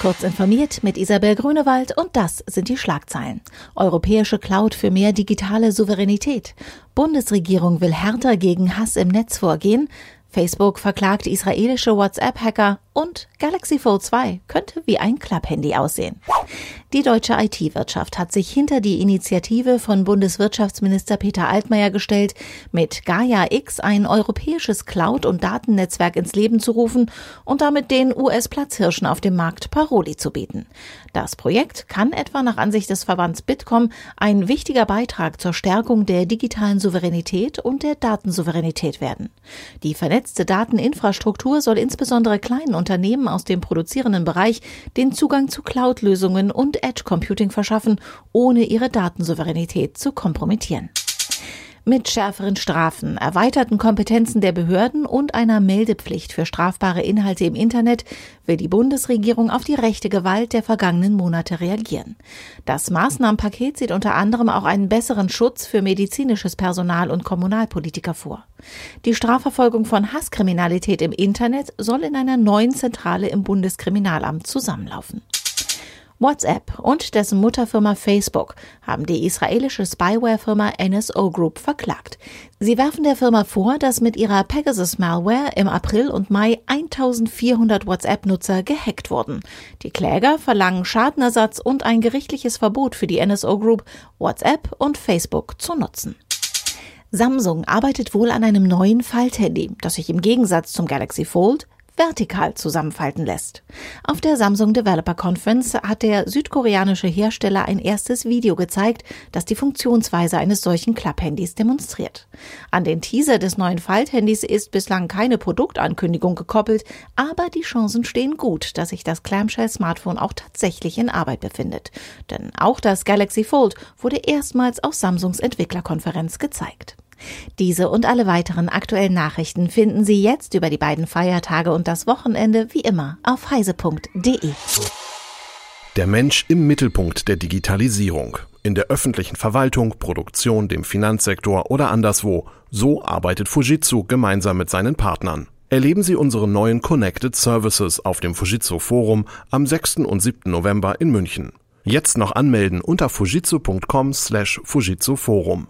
Kurz informiert mit Isabel Grünewald und das sind die Schlagzeilen. Europäische Cloud für mehr digitale Souveränität. Bundesregierung will härter gegen Hass im Netz vorgehen. Facebook verklagt israelische WhatsApp-Hacker und Galaxy Fold 2 könnte wie ein Klapphandy aussehen. Die deutsche IT-Wirtschaft hat sich hinter die Initiative von Bundeswirtschaftsminister Peter Altmaier gestellt, mit Gaia X ein europäisches Cloud- und Datennetzwerk ins Leben zu rufen und damit den US-Platzhirschen auf dem Markt Paroli zu bieten. Das Projekt kann etwa nach Ansicht des Verbands Bitkom ein wichtiger Beitrag zur Stärkung der digitalen Souveränität und der Datensouveränität werden. Die vernetzte Dateninfrastruktur soll insbesondere kleinen Unternehmen aus dem produzierenden Bereich den Zugang zu Cloud-Lösungen und Edge Computing verschaffen, ohne ihre Datensouveränität zu kompromittieren mit schärferen Strafen, erweiterten Kompetenzen der Behörden und einer Meldepflicht für strafbare Inhalte im Internet will die Bundesregierung auf die rechte Gewalt der vergangenen Monate reagieren. Das Maßnahmenpaket sieht unter anderem auch einen besseren Schutz für medizinisches Personal und Kommunalpolitiker vor. Die Strafverfolgung von Hasskriminalität im Internet soll in einer neuen Zentrale im Bundeskriminalamt zusammenlaufen. WhatsApp und dessen Mutterfirma Facebook haben die israelische Spyware-Firma NSO Group verklagt. Sie werfen der Firma vor, dass mit ihrer Pegasus-Malware im April und Mai 1400 WhatsApp-Nutzer gehackt wurden. Die Kläger verlangen Schadenersatz und ein gerichtliches Verbot für die NSO Group, WhatsApp und Facebook zu nutzen. Samsung arbeitet wohl an einem neuen Falthandy, das sich im Gegensatz zum Galaxy Fold vertikal zusammenfalten lässt. Auf der Samsung Developer Conference hat der südkoreanische Hersteller ein erstes Video gezeigt, das die Funktionsweise eines solchen Klapphandys demonstriert. An den Teaser des neuen Falthandys ist bislang keine Produktankündigung gekoppelt, aber die Chancen stehen gut, dass sich das Clamshell-Smartphone auch tatsächlich in Arbeit befindet. Denn auch das Galaxy Fold wurde erstmals auf Samsungs Entwicklerkonferenz gezeigt. Diese und alle weiteren aktuellen Nachrichten finden Sie jetzt über die beiden Feiertage und das Wochenende wie immer auf heise.de. Der Mensch im Mittelpunkt der Digitalisierung. In der öffentlichen Verwaltung, Produktion, dem Finanzsektor oder anderswo. So arbeitet Fujitsu gemeinsam mit seinen Partnern. Erleben Sie unsere neuen Connected Services auf dem Fujitsu Forum am 6. und 7. November in München. Jetzt noch anmelden unter fujitsu.com slash Fujitsu Forum.